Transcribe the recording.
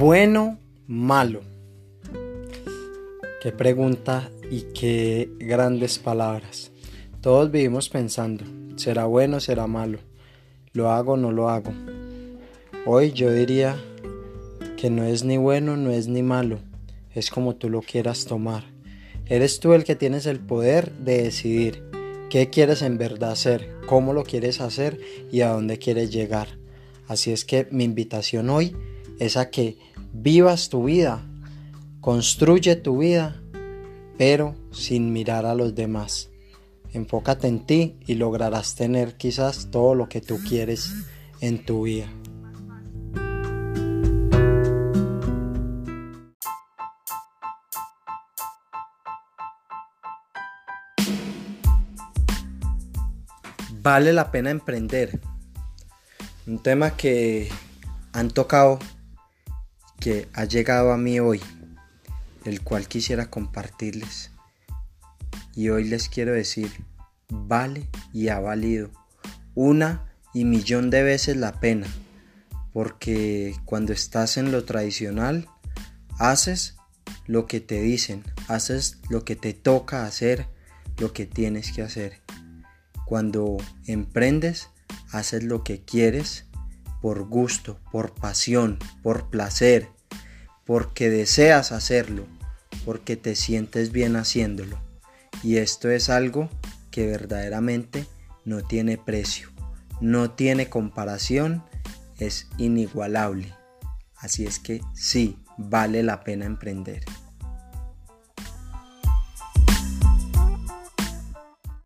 Bueno, malo. Qué pregunta y qué grandes palabras. Todos vivimos pensando, ¿será bueno, será malo? ¿Lo hago o no lo hago? Hoy yo diría que no es ni bueno, no es ni malo, es como tú lo quieras tomar. Eres tú el que tienes el poder de decidir qué quieres en verdad hacer, cómo lo quieres hacer y a dónde quieres llegar. Así es que mi invitación hoy es a que vivas tu vida, construye tu vida, pero sin mirar a los demás. Enfócate en ti y lograrás tener quizás todo lo que tú quieres en tu vida. Vale la pena emprender. Un tema que han tocado que ha llegado a mí hoy, el cual quisiera compartirles. Y hoy les quiero decir, vale y ha valido una y millón de veces la pena, porque cuando estás en lo tradicional, haces lo que te dicen, haces lo que te toca hacer, lo que tienes que hacer. Cuando emprendes, haces lo que quieres por gusto, por pasión, por placer, porque deseas hacerlo, porque te sientes bien haciéndolo. Y esto es algo que verdaderamente no tiene precio, no tiene comparación, es inigualable. Así es que sí, vale la pena emprender.